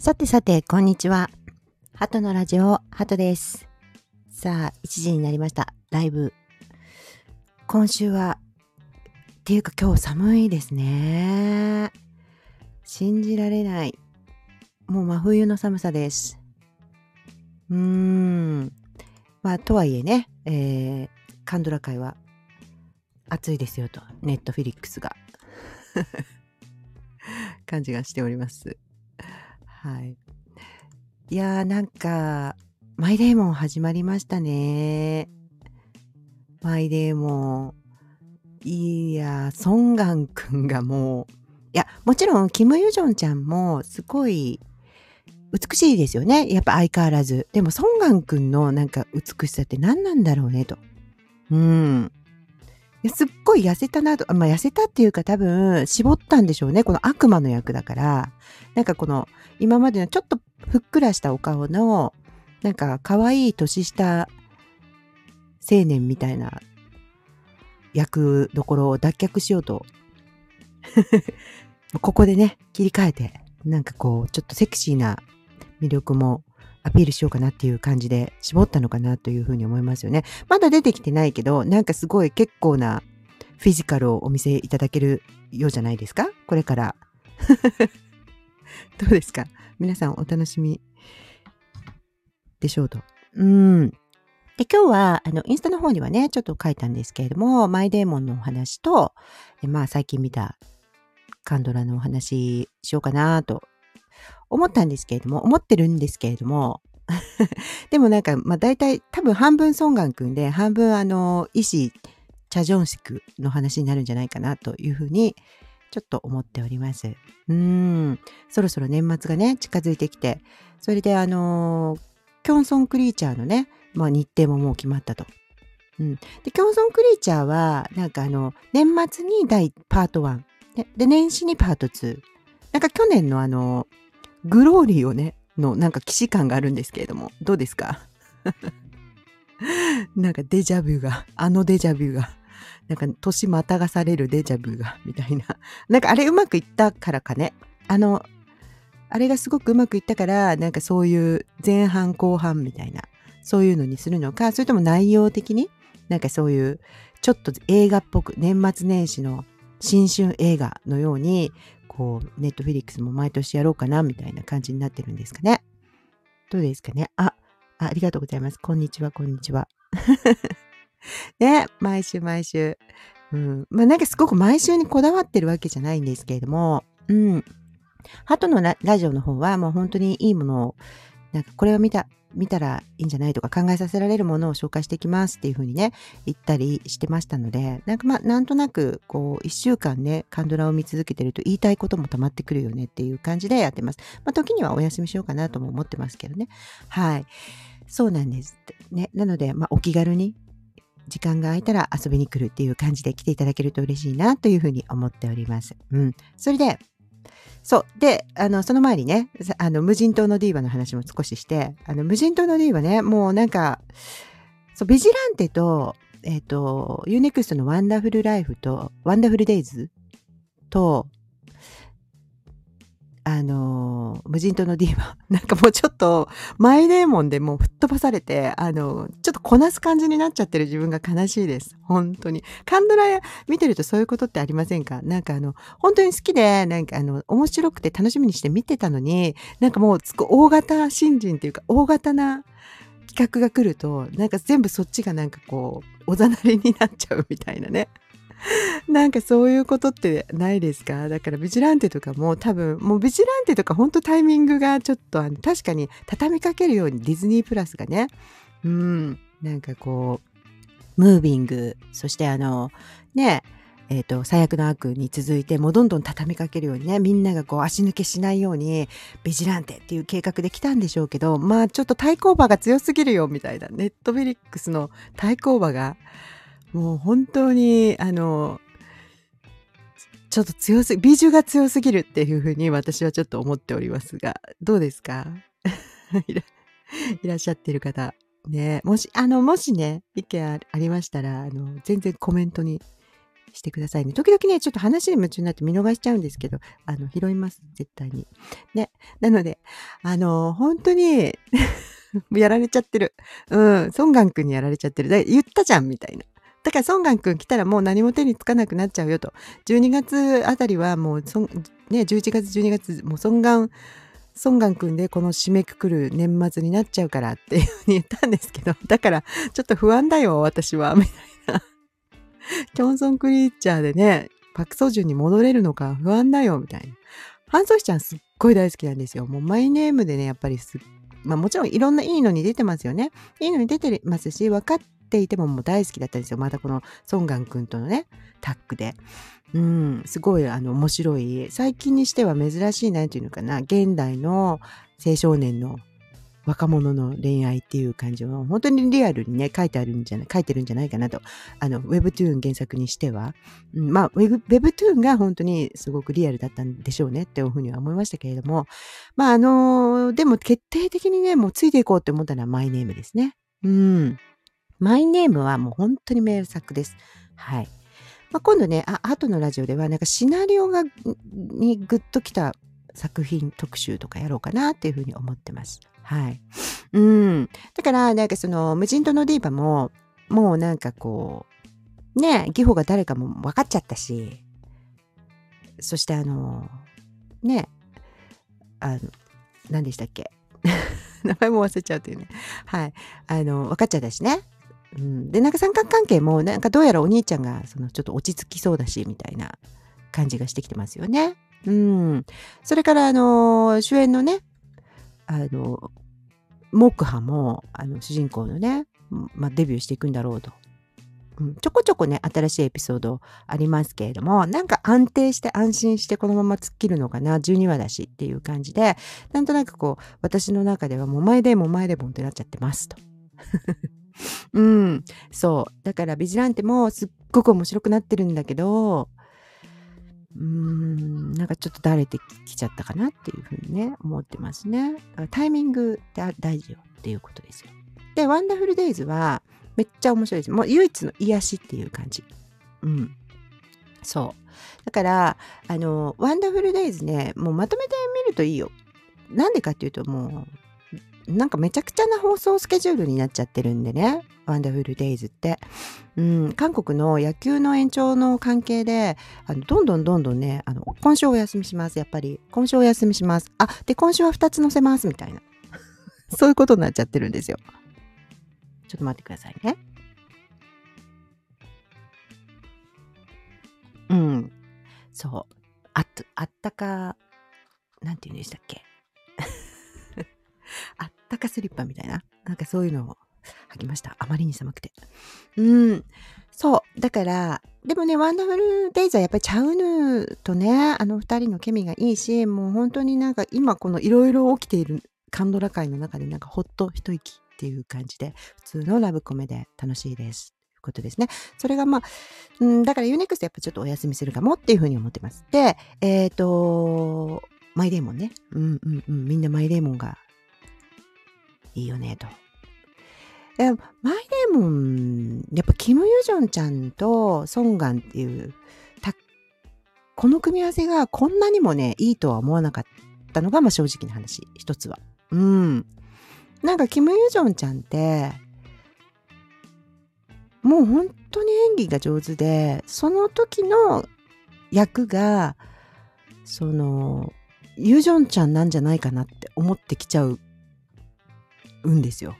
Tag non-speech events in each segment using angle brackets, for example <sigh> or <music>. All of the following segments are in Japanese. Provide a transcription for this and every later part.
さてさて、こんにちは。ハトのラジオ、ハトです。さあ、1時になりました。ライブ。今週は、っていうか今日寒いですね。信じられない。もう真冬の寒さです。うーん。まあ、とはいえね、えー、カンドラ界は暑いですよと、ネットフィリックスが。<laughs> 感じがしております。はい。いやーなんか、マイデーモン始まりましたね。マイデーモン。いやー、ソンガンくんがもう、いや、もちろん、キム・ユジョンちゃんもすごい美しいですよね。やっぱ相変わらず。でも、ソンガンくんのなんか美しさって何なんだろうねと。うん。いやすっごい痩せたなと、まあ、痩せたっていうか多分絞ったんでしょうね。この悪魔の役だから。なんかこの今までのちょっとふっくらしたお顔のなんか可愛い年下青年みたいな役どころを脱却しようと <laughs> ここでね切り替えてなんかこうちょっとセクシーな魅力もアピールしようかなっていう感じで絞ったのかなというふうに思いますよね。まだ出てきてないけどなんかすごい結構なフィジカルをお見せいただけるようじゃないですか？これから。<laughs> どうですか？皆さんお楽しみでしょうと。うん。で、今日は、あの、インスタの方にはね、ちょっと書いたんですけれども、マイデーモンのお話と、まあ、最近見たカンドラのお話しようかなと思ったんですけれども、思ってるんですけれども、<laughs> でもなんか、まあ、大体、多分半分ソンガン君で、半分あの、医師、チャジョンシクの話になるんじゃないかなというふうに、ちょっと思っております。うん。そろそろ年末がね、近づいてきて、それであのーキョンソンクリーチャーのね、まあ日程ももう決まったと。うん。で、キョンソンクリーチャーは、なんかあの、年末に第パート1。で、で年始にパート2。なんか去年のあの、グローリーをね、のなんか既視感があるんですけれども、どうですか？<laughs> なんかデジャビュが、あのデジャビュが。なんか年またがされるデジャブが、<laughs> みたいな。なんかあれうまくいったからかね。あの、あれがすごくうまくいったから、なんかそういう前半後半みたいな、そういうのにするのか、それとも内容的に、なんかそういう、ちょっと映画っぽく、年末年始の新春映画のように、こう、ネットフィリックスも毎年やろうかな、みたいな感じになってるんですかね。どうですかね。あ、あありがとうございます。こんにちは、こんにちは。<laughs> <laughs> ね、毎週毎週。うん。まあなんかすごく毎週にこだわってるわけじゃないんですけれども、うん。ハトのラジオの方はもう本当にいいものを、なんかこれを見た、見たらいいんじゃないとか考えさせられるものを紹介していきますっていう風にね、言ったりしてましたので、なんかまあなんとなくこう一週間ね、カンドラを見続けてると言いたいことも溜まってくるよねっていう感じでやってます。まあ時にはお休みしようかなとも思ってますけどね。はい。そうなんです。ね。なので、まあお気軽に時間が空いたら遊びに来るっていう感じで来ていただけると嬉しいなというふうに思っております。うん。それで、そう。で、あの、その前にね、あの、無人島のディーバの話も少しして、あの、無人島のディーバね、もうなんか、そう、ビジランテと、えっ、と、ユーネクストのワンダフルライフと、ワンダフルデイズと、あの無人島のディーバ。<laughs> なんかもうちょっと、マイデーモンでもう吹っ飛ばされて、あの、ちょっとこなす感じになっちゃってる自分が悲しいです。本当に。韓ドラ見てるとそういうことってありませんか？なんかあの、本当に好きで、なんかあの、面白くて楽しみにして見てたのに、なんかもうつく大型新人っていうか、大型な企画が来ると、なんか全部そっちがなんかこう、おざなりになっちゃうみたいなね。<laughs> なんかそういうことってないですか？だからビジランテとかも多分もうビジランテとか本当タイミングがちょっとあの確かに畳みかけるようにディズニープラスがねうんなんかこうムービングそしてあのねえっ、と最悪の悪に続いてもうどんどん畳みかけるようにねみんながこう足抜けしないようにビジランテっていう計画で来たんでしょうけどまあちょっと対抗馬が強すぎるよみたいなネットフィリックスの対抗馬がもう本当に、あの、ちょっと強すぎ、美女が強すぎるっていうふうに私はちょっと思っておりますが、どうですか？<laughs> いらっしゃってる方。ねもし、あの、もしね、意見ありましたら、あの、全然コメントにしてくださいね。時々ね、ちょっと話に夢中になって見逃しちゃうんですけど、あの、拾います。絶対に。ね。なので、あの、本当に <laughs> やられちゃってる。うん。ソンガン君にやられちゃってる。だ言ったじゃん、みたいな。だからソンガン君来たらもう何も手につかなくなっちゃうよと。12月あたりはもうそ、ね、11月、12月、もうソンガン、ソンガン君でこの締めくくる年末になっちゃうからっていうふうに言ったんですけど、<laughs> だからちょっと不安だよ、私は、みたいな。<laughs> キョンソンクリーチャーでね、パクソジュンに戻れるのか不安だよ、みたいな。ハンソヒちゃんすっごい大好きなんですよ。もうマイネームでね、やっぱりすまあもちろんいろんないいのに出てますよね。いいのに出てますし、分かっていてももう大好きだったんですよ。またこのソンガン君とのね、タッグで。うん、すごいあの面白い。最近にしては珍しい、なんていうのかな、現代の青少年の若者の恋愛っていう感じを本当にリアルにね書いてあるんじゃない書いてるんじゃないかなとあの Webtoon 原作にしては、うん、まあ Webtoon が本当にすごくリアルだったんでしょうねっていうふうには思いましたけれどもまああのでも決定的にねもうついていこうって思ったのはマイネームですねうんマイネームはもう本当に名作ですはいまあ、今度ねあ後のラジオではなんかシナリオがにグッときた作品特集とかやろうかなっていうふうに思ってます。はい。うん。だから、なんかその、無人島のディーバも、もうなんかこう、ね、義母が誰かも分かっちゃったし、そしてあの、ね、あの、何でしたっけ？<laughs> 名前も忘れちゃうというね。はい。あの、分かっちゃったしね。うん、で、なんか三角関係も、なんかどうやらお兄ちゃんが、その、ちょっと落ち着きそうだし、みたいな感じがしてきてますよね。うん。それから、あの、主演のね、あの、木波も、あの、主人公のね、まあ、デビューしていくんだろうと。うん、ちょこちょこね、新しいエピソードありますけれども、なんか安定して安心してこのまま突っ切るのかな、12話だしっていう感じで、なんとなくこう、私の中ではもう前でも前でもってなっちゃってますと。うん、そう。だからビジランテもすっごく面白くなってるんだけど、うーん、なんかちょっとだれてきちゃったかなっていうふうにね、思ってますね。だからタイミングって大事よっていうことですよ。で、ワンダフルデイズはめっちゃ面白いです。もう唯一の癒しっていう感じ。うん。そう。だから、あの、ワンダフルデイズね、もうまとめてみるといいよ。なんでかっていうともう、なんかめちゃくちゃな放送スケジュールになっちゃってるんでね。ワンダフルデイズって。うん、韓国の野球の延長の関係で、あのどんどんどんどんね、あの、今週お休みします。やっぱり。今週お休みします。あ、で、今週は2つ載せます。みたいな。<laughs> そういうことになっちゃってるんですよ。ちょっと待ってくださいね。うん。そう。あった、あったか、なんて言うんでしたっけ？あ <laughs> ったかスリッパみたいな。なんかそういうのを履きました。あまりに寒くて。うん。そう。だから、でもね、ワンダフルデイズはやっぱりチャウヌーとね、あの二人のケミがいいし、もう本当になんか今このいろいろ起きているカンドラ界の中でなんかほっと一息っていう感じで、普通のラブコメで楽しいです。ということですね。それがまあ、うん、だから UNEXT やっぱちょっとお休みするかもっていうふうに思ってます。で、えっ、ー、と、マイデーモンね。うんうんうん。みんなマイデーモンがいいよねと。マイデーモン、やっぱキム・ユジョンちゃんとソンガンっていうこの組み合わせがこんなにもね、いいとは思わなかったのが、まあ正直な話、一つは。うん。なんかキム・ユジョンちゃんって、もう本当に演技が上手で、その時の役が、その、ユジョンちゃんなんじゃないかなって思ってきちゃううんですよ。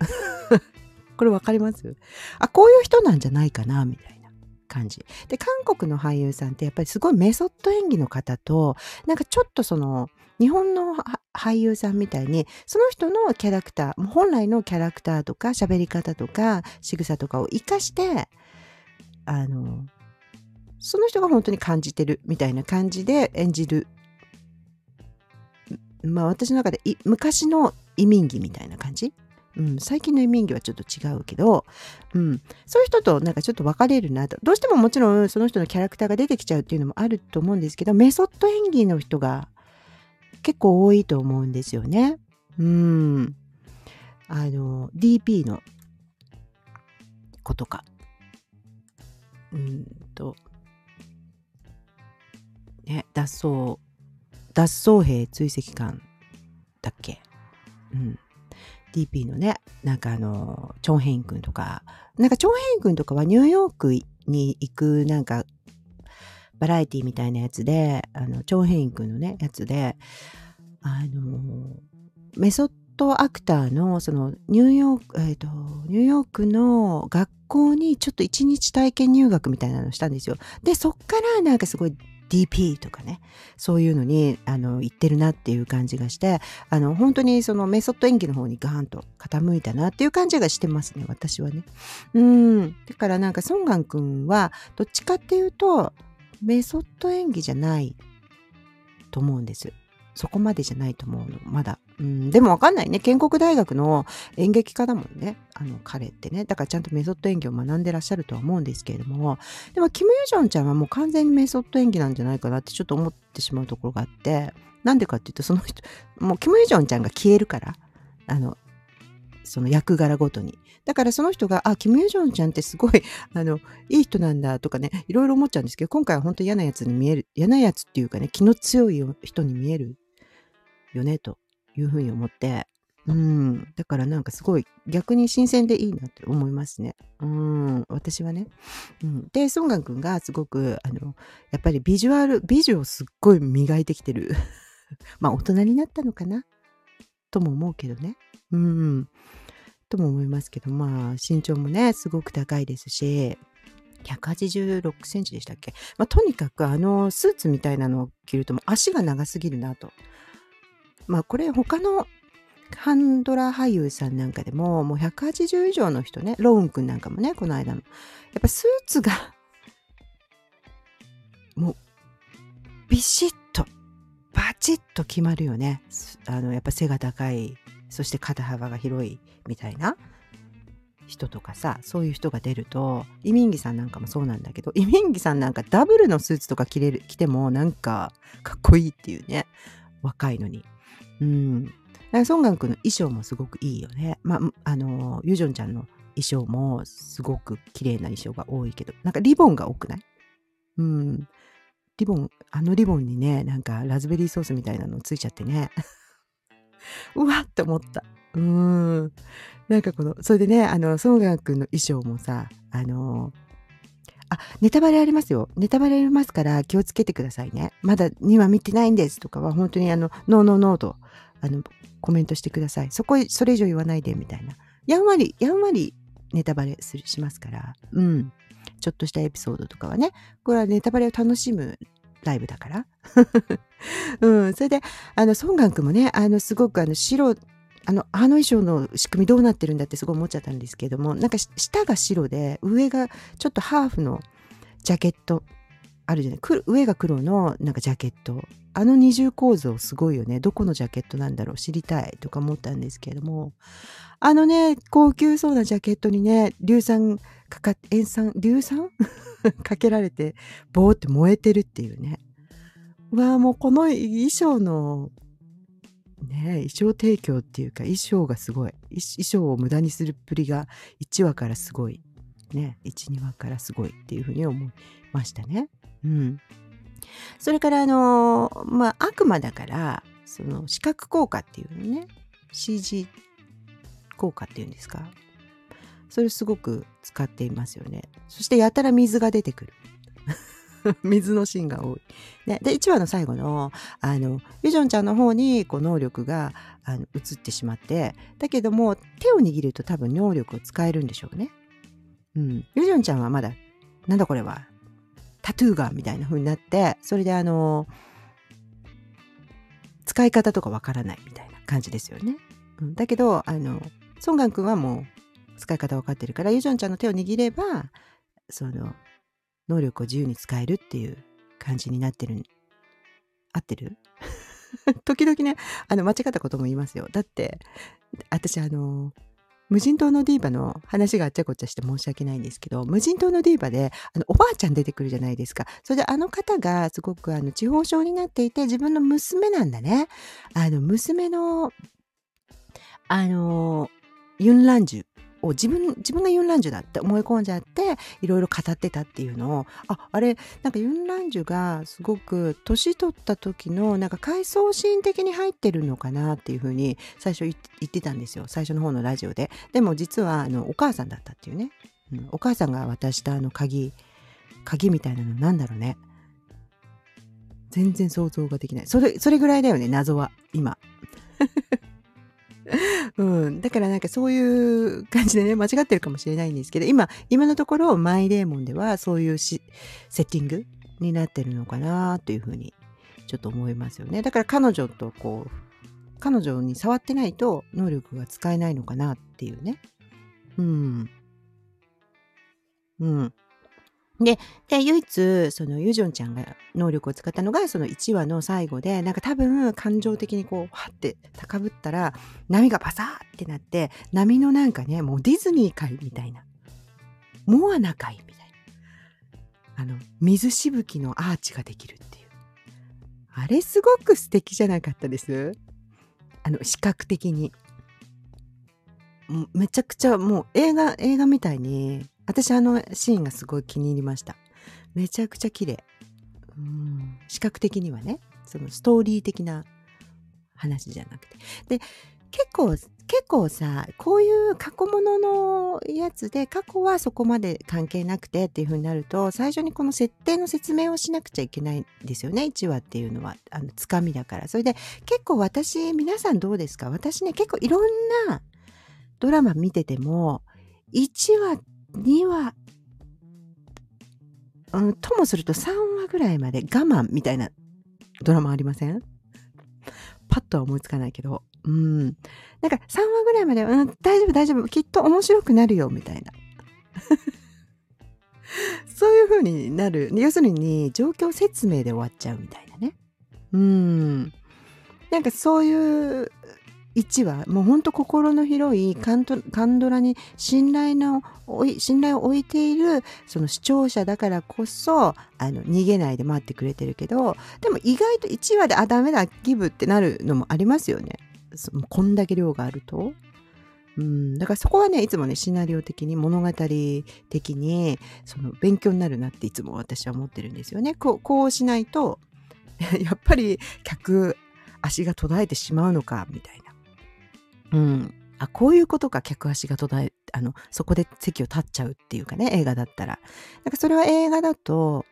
<laughs> これわかります？あ、こういう人なんじゃないかなみたいな感じ。で、韓国の俳優さんってやっぱりすごいメソッド演技の方と、なんかちょっとその、日本の俳優さんみたいに、その人のキャラクター、本来のキャラクターとか喋り方とか仕草とかを活かして、あの、その人が本当に感じてるみたいな感じで演じる。まあ私の中で昔の移民着みたいな感じ、うん、最近の移民着はちょっと違うけど、うん、そういう人となんかちょっと分かれるなとどうしてももちろんその人のキャラクターが出てきちゃうっていうのもあると思うんですけどメソッド演技の人が結構多いと思うんですよね。うん。あの DP の子とか。うんとね、脱走、脱走兵追跡艦だっけうん。DP のね、なんかあの、チョンヘイン君とか、なんかチョンヘイン君とかはニューヨークに行くなんかバラエティみたいなやつで、あの、チョンヘイン君のね、やつで、あの、メソッドアクターの、その、ニューヨーク、えっ、ー、と、ニューヨークの学校にちょっと一日体験入学みたいなのをしたんですよ。で、そっからなんかすごい DP とかね、そういうのに、あの、行ってるなっていう感じがして、あの、本当にそのメソッド演技の方にガーンと傾いたなっていう感じがしてますね、私はね。うん。だからなんか、ソンガン君は、どっちかっていうと、メソッド演技じゃないと思うんです。そこまでじゃないと思うの、まだ。うん、でもわかんないね。建国大学の演劇家だもんね。あの、彼ってね。だからちゃんとメソッド演技を学んでらっしゃるとは思うんですけれども。でも、キム・ユジョンちゃんはもう完全にメソッド演技なんじゃないかなってちょっと思ってしまうところがあって。なんでかっていうと、その人、<laughs> もうキム・ユジョンちゃんが消えるから。あの、その役柄ごとに。だからその人が、あ、キム・ヨジョンちゃんってすごい、<laughs> あの、いい人なんだとかね、いろいろ思っちゃうんですけど、今回は本当嫌なやつに見える、嫌なやつっていうかね、気の強い人に見えるよね、というふうに思って、うん。だからなんかすごい逆に新鮮でいいなって思いますね。うん。私はね。うん。で、ソンガン君がすごく、あの、やっぱりビジュアル、美女をすっごい磨いてきてる。<laughs> まあ大人になったのかな？とも思うけどね。うん。とも思いますけど、まあ身長もね、すごく高いですし、186センチでしたっけ、まあ、とにかくあのスーツみたいなのを着ると足が長すぎるなと。まあこれ他のハンドラー俳優さんなんかでももう180以上の人ね、ローン君なんかもね、この間の。やっぱスーツがもうビシッとバチッと決まるよね。あのやっぱ背が高いそして肩幅が広いみたいな人とかさそういう人が出るとイミンギさんなんかもそうなんだけどイミンギさんなんかダブルのスーツとか着れる着てもなんかかっこいいっていうね若いのにうん。ソンガン君の衣装もすごくいいよね。まああのユジョンちゃんの衣装もすごく綺麗な衣装が多いけど。なんかリボンが多くない？うん。リボンあのリボンにねなんかラズベリーソースみたいなのついちゃってね。<laughs> うわって思った。うん。なんかこの、それでね、あの、ソンガン君の衣装もさ、あのあ、ネタバレありますよ。ネタバレありますから気をつけてくださいね。まだ2話見てないんですとかは本当にあの、ノーノーノーと、あの、コメントしてください。そこ、それ以上言わないでみたいな。やんわり、やんわりネタバレするしますから。うん。ちょっとしたエピソードとかはね。これはネタバレを楽しむライブだから。<laughs> うん。それで、あの、ソンガン君もね、あの、すごくあの、白、あの、あの衣装の仕組みどうなってるんだってすごい思っちゃったんですけども、なんか下が白で、上がちょっとハーフのジャケットあるじゃない。上が黒のなんかジャケット。あの二重構造すごいよね。どこのジャケットなんだろう知りたいとか思ったんですけれども。あのね高級そうなジャケットにね硫酸かか塩酸硫酸？<laughs> かけられてボーって燃えてるっていうね。わあもうこの衣装のね衣装提供っていうか衣装がすごい。衣装を無駄にするっぷりが1話からすごい。ね12話からすごいっていうふうに思いましたね。うん、それからあのー、まあ悪魔だからその視覚効果っていうのね。CG 効果っていうんですか。それすごく使っていますよね。そしてやたら水が出てくる。<laughs> 水のシーンが多い。ね、で1話の最後のあのユジョンちゃんの方にこう能力があの移ってしまってだけども手を握ると多分能力を使えるんでしょうね。うん、ユジョンちゃんはまだなんだこれはタトゥーがみたいな風になってそれであの使い方とかわからないみたいな感じですよね。うん、だけどあのソンガン君はもう使い方分かってるからユジョンちゃんの手を握ればその能力を自由に使えるっていう感じになってる合ってる？<laughs> 時々ねあの間違ったことも言いますよだって私あの無人島のディーバの話があっちゃこっちゃして申し訳ないんですけど、無人島のディーバであのおばあちゃん出てくるじゃないですか。それであの方がすごくあの地方症になっていて、自分の娘なんだね。あの娘の、あの、ユンランジュを自分自分がユン・ランジュだって思い込んじゃっていろいろ語ってたっていうのをああれなんかユン・ランジュがすごく年取った時のなんか回想シーン的に入ってるのかなっていうふうに最初言ってたんですよ。最初の方のラジオで。でも実はあのお母さんだったっていうね、うん、お母さんが渡したあの鍵鍵みたいなのなんだろうね。全然想像ができない。それそれぐらいだよね謎は今。うん。だからなんかそういう感じでね、間違ってるかもしれないんですけど、今、今のところ、マイデーモンではそういうセッティングになってるのかなというふうに、ちょっと思いますよね。だから彼女とこう、彼女に触ってないと能力が使えないのかなっていうね。うん。うん。で、で、唯一、そのユジョンちゃんが能力を使ったのが、その1話の最後で、なんか多分感情的にこう、はって高ぶったら、波がパサーってなって、波のなんかね、もうディズニー界みたいな、モアナ界みたいな、あの、水しぶきのアーチができるっていう。あれすごく素敵じゃなかったです？あの、視覚的に。めちゃくちゃもう映画、映画みたいに私あのシーンがすごい気に入りました。めちゃくちゃ綺麗。うん、視覚的にはね、そのストーリー的な話じゃなくて。で、結構、結構さ、こういう過去物のやつで、過去はそこまで関係なくてっていう風になると、最初にこの設定の説明をしなくちゃいけないんですよね、1話っていうのは。あの、つかみだから。それで、結構私、皆さんどうですか？私ね、結構いろんなドラマ見てても、1話2話、うん、ともすると3話ぐらいまで我慢みたいなドラマありません？パッとは思いつかないけど。うん。なんか3話ぐらいまで、うん、大丈夫大丈夫、きっと面白くなるよ、みたいな。<laughs> そういう風になる。要するに、状況説明で終わっちゃうみたいなね。うん。なんかそういう1話もうほんと心の広いカンドラに信頼の信頼を置いているその視聴者だからこそあの逃げないで待ってくれてるけどでも意外と1話であダメだギブってなるのもありますよねこんだけ量があると。うん、だからそこはねいつもねシナリオ的に物語的にその勉強になるなっていつも私は思ってるんですよね。こうこうしないと <laughs> やっぱり客足が途絶えてしまうのかみたいな。うん。あ、こういうことか、客足が途絶え、あの、そこで席を立っちゃうっていうかね、映画だったら。なんかそれは映画だと、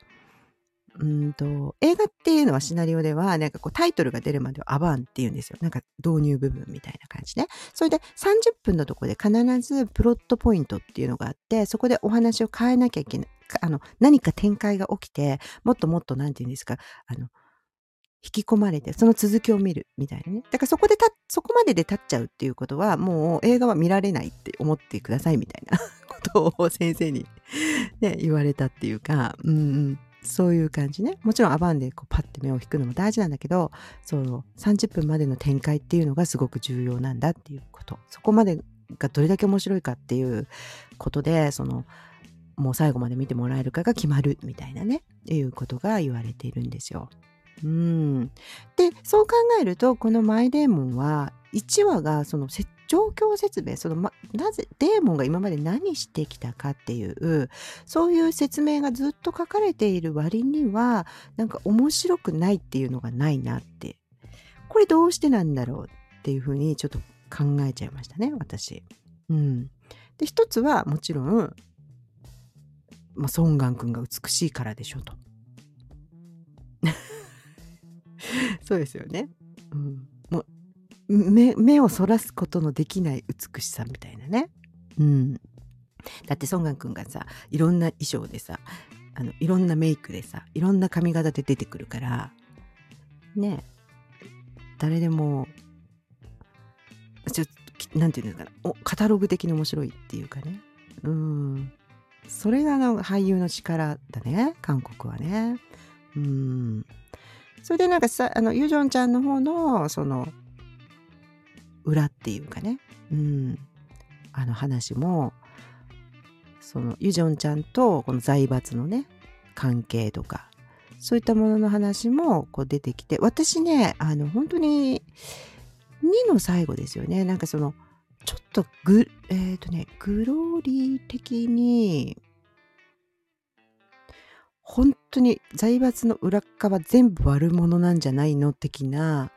うんと、映画っていうのはシナリオでは、なんかこうタイトルが出るまではアバンって言うんですよ。なんか導入部分みたいな感じね。それで30分のとこで必ずプロットポイントっていうのがあって、そこでお話を変えなきゃいけない。あの、何か展開が起きて、もっともっと、なんて言うんですか、あの、引き込まれて、その続きを見るみたいなね。だからそこでた、そこまでで立っちゃうっていうことは、もう映画は見られないって思ってくださいみたいな <laughs> ことを先生にね、言われたっていうか、うん。そういう感じね。もちろんアバンでこうパッて目を引くのも大事なんだけど、その30分までの展開っていうのがすごく重要なんだっていうこと。そこまでがどれだけ面白いかっていうことで、その、もう最後まで見てもらえるかが決まるみたいなね、いうことが言われているんですよ。うん。で、そう考えると、このマイデーモンは、1話がその状況説明、その、ま、なぜ、デーモンが今まで何してきたかっていう、そういう説明がずっと書かれている割には、なんか面白くないっていうのがないなって。これどうしてなんだろうっていうふうにちょっと考えちゃいましたね、私。うん。で、一つはもちろん、まあ、ソンガン君が美しいからでしょと。<laughs> そうですよね。うん、もう目目をそらすことのできない美しさみたいなね。うん、だってソンガン君がさいろんな衣装でさあのいろんなメイクでさいろんな髪型で出てくるからね誰でもちょっとなんていうんですかおカタログ的に面白いっていうかね。うん。それがの俳優の力だね。韓国はね。うん。それでなんかさ、あの、ユジョンちゃんの方の、その、裏っていうかね、うん、あの話も、その、ユジョンちゃんとこの財閥のね、関係とか、そういったものの話もこう出てきて、私ね、あの、本当に、2の最後ですよね。なんかその、ちょっとぐ、えっ、とね、グローリー的に、本当に財閥の裏側全部悪者なんじゃないの的な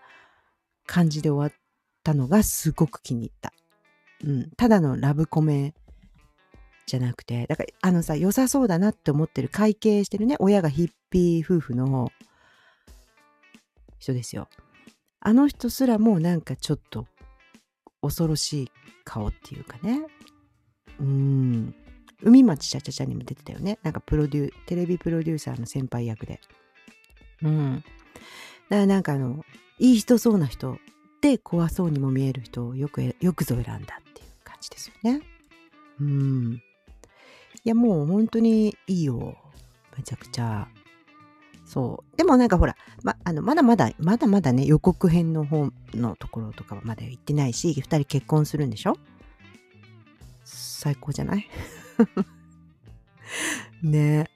感じで終わったのがすごく気に入った。うん。ただのラブコメじゃなくて、だからあのさ、良さそうだなって思ってる会計してるね、親がヒッピー夫婦の人ですよ。あの人すらもなんかちょっと恐ろしい顔っていうかね。うん。海町ちゃちゃちゃにも出てたよね。なんかプロデュー、テレビプロデューサーの先輩役で。うん。だからなんかあの、いい人そうな人で怖そうにも見える人をよく、よくぞ選んだっていう感じですよね。うん。いやもう本当にいいよ。めちゃくちゃ。そう。でもなんかほら、ま、あの、まだまだ、まだまだね、予告編の方のところとかはまだ行ってないし、二人結婚するんでしょ？最高じゃない？<laughs> ね。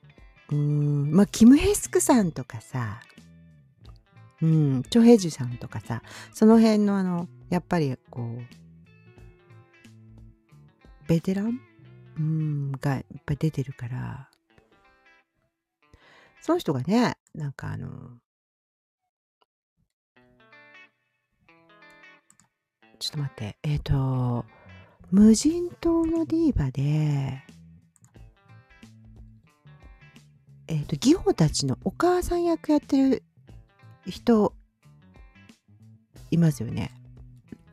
うん。まあ、キム・ヘスクさんとかさ、うん、チョヘジュさんとかさ、その辺のあの、やっぱりこう、ベテラン？うん、がいっぱい出てるから、その人がね、なんかあの、ちょっと待って、えっ、ー、と、無人島のディーバで、と、ギホたちのお母さん役やってる人、いますよね。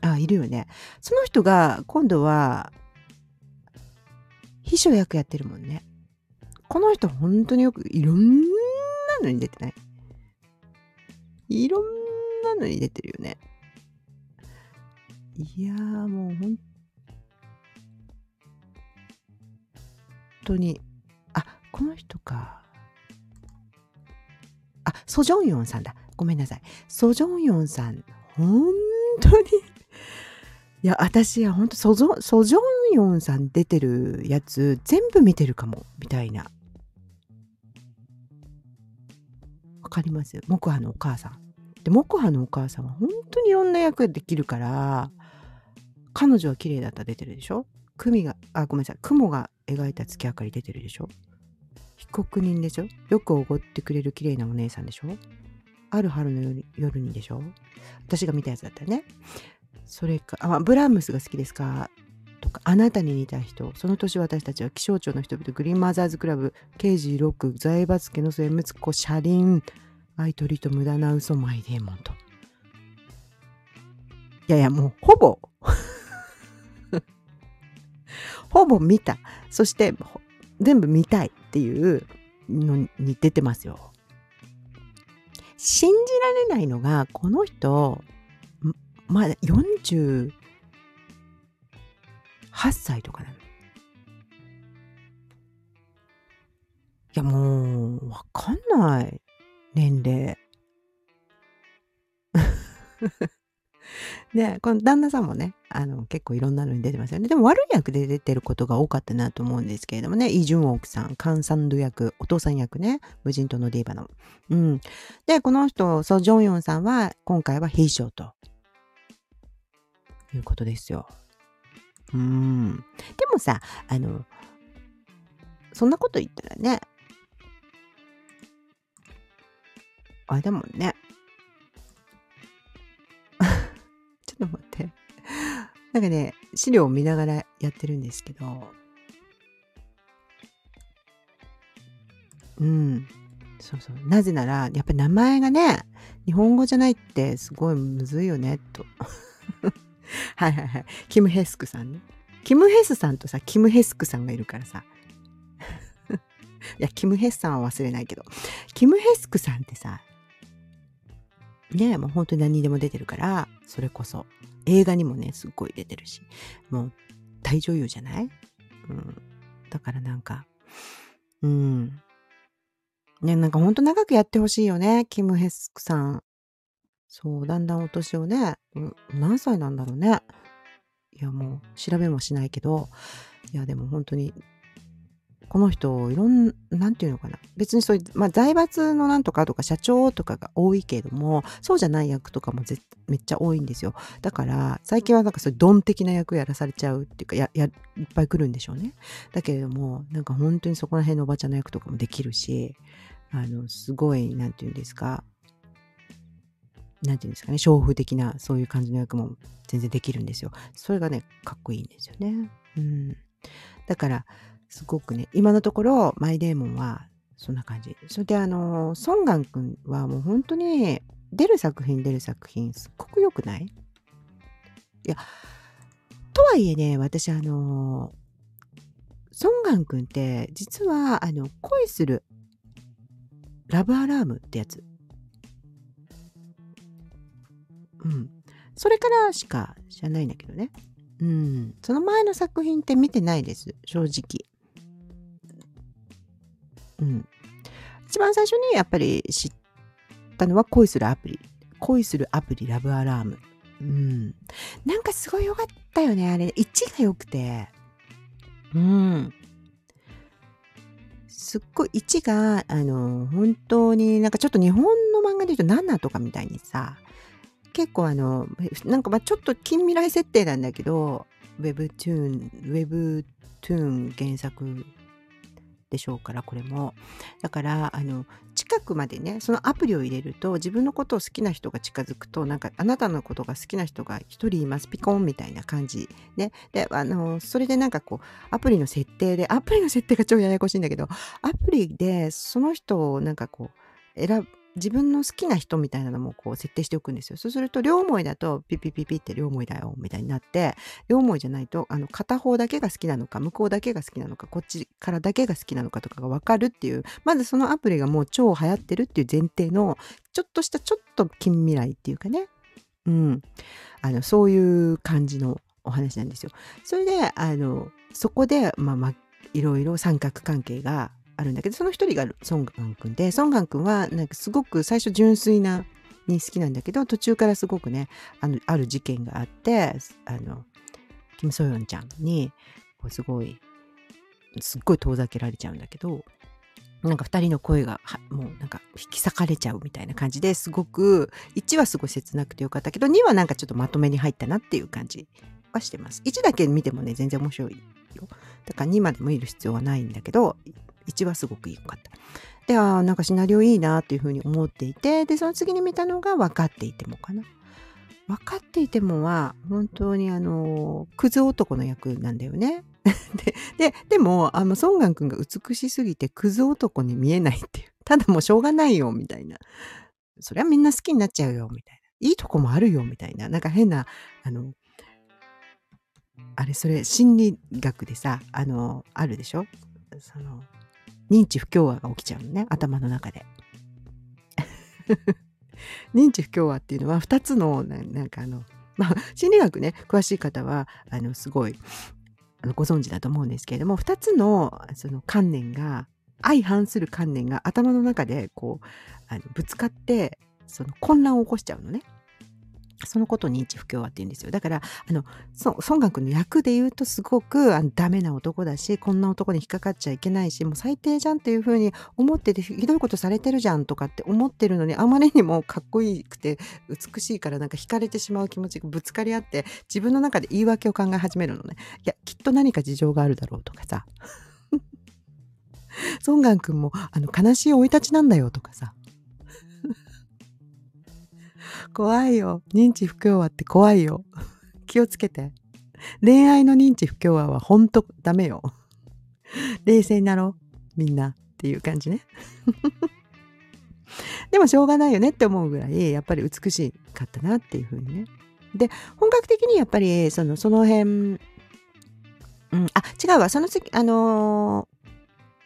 あ、いるよね。その人が、今度は、秘書役やってるもんね。この人本当によくいろんなのに出てない？いろんなのに出てるよね。いやーもう本当に。あ、この人か。あ、ソジョンヨンさんだ。ごめんなさい。ソジョンヨンさん、本当にいや、私は本当ソジョソジョンヨンさん出てるやつ全部見てるかも、みたいな。わかります？木葉のお母さん。で、木葉のお母さんは本当にいろんな役できるから、彼女は綺麗だった出てるでしょ？組が、あ、ごめんなさい。雲が描いた月明かり出てるでしょ？被告人でしょ？よくおごってくれる綺麗なお姉さんでしょ？ある春の夜にでしょ？私が見たやつだったよね。それか、あ、ブラームスが好きですか？とか、あなたに似た人、その年私たちは気象庁の人々、グリーンマザーズクラブ、刑事6、財閥家の末息子、車輪、愛とりと無駄な嘘、マイデーモンと。いやいや、もう、ほぼ <laughs> ほぼ見た。そして、全部見たいっていうのに出てますよ。信じられないのが、この人、まだ48歳とかなの。いやもう、わかんない。年齢。で、この旦那さんもね、あの、結構いろんなのに出てますよね。でも悪い役で出てることが多かったなと思うんですけれどもね、イ・ジュンオクさん、カン・サンド役、お父さん役ね、無人島のディーバの。うん。で、この人、ソ・ジョンヨンさんは、今回は兵将ということですよ。うん。でもさ、あの、そんなこと言ったらね、あれだもんね。と待って。なんかね、資料を見ながらやってるんですけど、うん。そうそう。なぜなら、やっぱ名前がね、日本語じゃないってすごいむずいよね、と。<laughs> はいはいはい。キム・ヘスクさんね。キム・ヘスさんとさ、キム・ヘスクさんがいるからさ。<laughs> いや、キム・ヘスさんは忘れないけど、キム・ヘスクさんってさ、ねもう本当に何にでも出てるから、それこそ、映画にもね、すっごい出てるし、もう大女優じゃない？うん。だからなんか、うん。ね、なんかほんと長くやってほしいよね、キム・ヘスクさん。そう、だんだんお年をね、うん、何歳なんだろうね。いや、もう調べもしないけど、いや、でも本当に、この人いろんなんていうのかな別にそういう、まあ、財閥のなんとかとか社長とかが多いけれどもそうじゃない役とかもめっちゃ多いんですよだから最近はなんかそういうドン的な役やらされちゃうっていうかややいっぱい来るんでしょうねだけれどもなんか本当にそこら辺のおばちゃんの役とかもできるしあのすごいなんていうんですかなんていうんですかね、娼婦的なそういう感じの役も全然できるんですよ。それがね、かっこいいんですよね。うん。だから、すごくね、今のところ、マイデーモンはそんな感じ。それで、あの、ソンガン君はもう本当に出る作品出る作品、すっごく良くない？いや、とはいえね、私、あの、ソンガン君って、実は、あの、恋するラブアラームってやつうん。それからしか知らないんだけどね。うん。その前の作品って見てないです。正直。うん。一番最初にやっぱり知ったのは恋するアプリ。恋するアプリラブアラーム。うん。なんかすごい良かったよね。あれ、1が良くて。うん。すっごい1が、あの、本当になんかちょっと日本の漫画で言うと7とかみたいにさ、結構あの、なんかまあちょっと近未来設定なんだけど、ウェブトゥーン、ウェブトゥーン原作でしょうから、これも。だから、あの、近くまでね、そのアプリを入れると、自分のことを好きな人が近づくと、なんか、あなたのことが好きな人が1人います、ピコンみたいな感じ。ね。で、あの、それでなんかこう、アプリの設定で、アプリの設定が超ややこしいんだけど、アプリでその人をなんかこう、選ぶ、自分の好きな人みたいなのもこう設定しておくんですよ。そうすると両思いだとピピピピって両思いだよみたいになって両思いじゃないとあの片方だけが好きなのか向こうだけが好きなのかこっちからだけが好きなのかとかが分かるっていうまずそのアプリがもう超流行ってるっていう前提のちょっとしたちょっと近未来っていうかねうんあのそういう感じのお話なんですよ。それであのそこでまあまあいろいろ三角関係があるんだけどその一人がソンガン君でソンガン君はなんかすごく最初純粋なに好きなんだけど途中からすごくねあのある事件があってあのキム・ソヨンちゃんにこうすごいすっごい遠ざけられちゃうんだけどなんか2人の声がもうなんか引き裂かれちゃうみたいな感じですごく1はすごい切なくてよかったけど2はなんかちょっとまとめに入ったなっていう感じはしてます。1だけ見てもね全然面白いよ。だから2までも見る必要はないんだけど1はすごく良かった。で、ああ、なんかシナリオいいなっていうふうに思っていて、で、その次に見たのが分かっていてもかな。分かっていてもは、本当にあの、クズ男の役なんだよね。<laughs> で、で、でも、あの、ソンガン君が美しすぎてクズ男に見えないっていう。ただもうしょうがないよ、みたいな。それはみんな好きになっちゃうよ、みたいな。いいとこもあるよ、みたいな。なんか変な、あの、あれ、それ、心理学でさ、あの、あるでしょ？その、認知不協和が起きちゃうのね頭の中で。<laughs> 認知不協和っていうのは2つのなんかあのまあ心理学ね詳しい方はあのすごいあのご存知だと思うんですけれども2つのその観念が相反する観念が頭の中でこうあのぶつかってその混乱を起こしちゃうのね。そのことを認知不協和って言うんですよ。だから、あの、孫悟空の役で言うとすごくあのダメな男だし、こんな男に引っかかっちゃいけないし、もう最低じゃんっていうふうに思ってて、ひどいことされてるじゃんとかって思ってるのに、あまりにもかっこいいくて美しいからなんか惹かれてしまう気持ちがぶつかり合って、自分の中で言い訳を考え始めるのね。いや、きっと何か事情があるだろうとかさ。<laughs> 孫悟空もあの悲しい生い立ちなんだよとかさ。<laughs> 怖いよ。認知不協和って怖いよ。<laughs> 気をつけて。恋愛の認知不協和はほんとダメよ。<laughs> 冷静になろう。みんな。っていう感じね。でもしょうがないよねって思うぐらい、やっぱり美しかったなっていうふうにね。で、本格的にやっぱり、その、その辺、うん、あ、違うわ。その次、あの、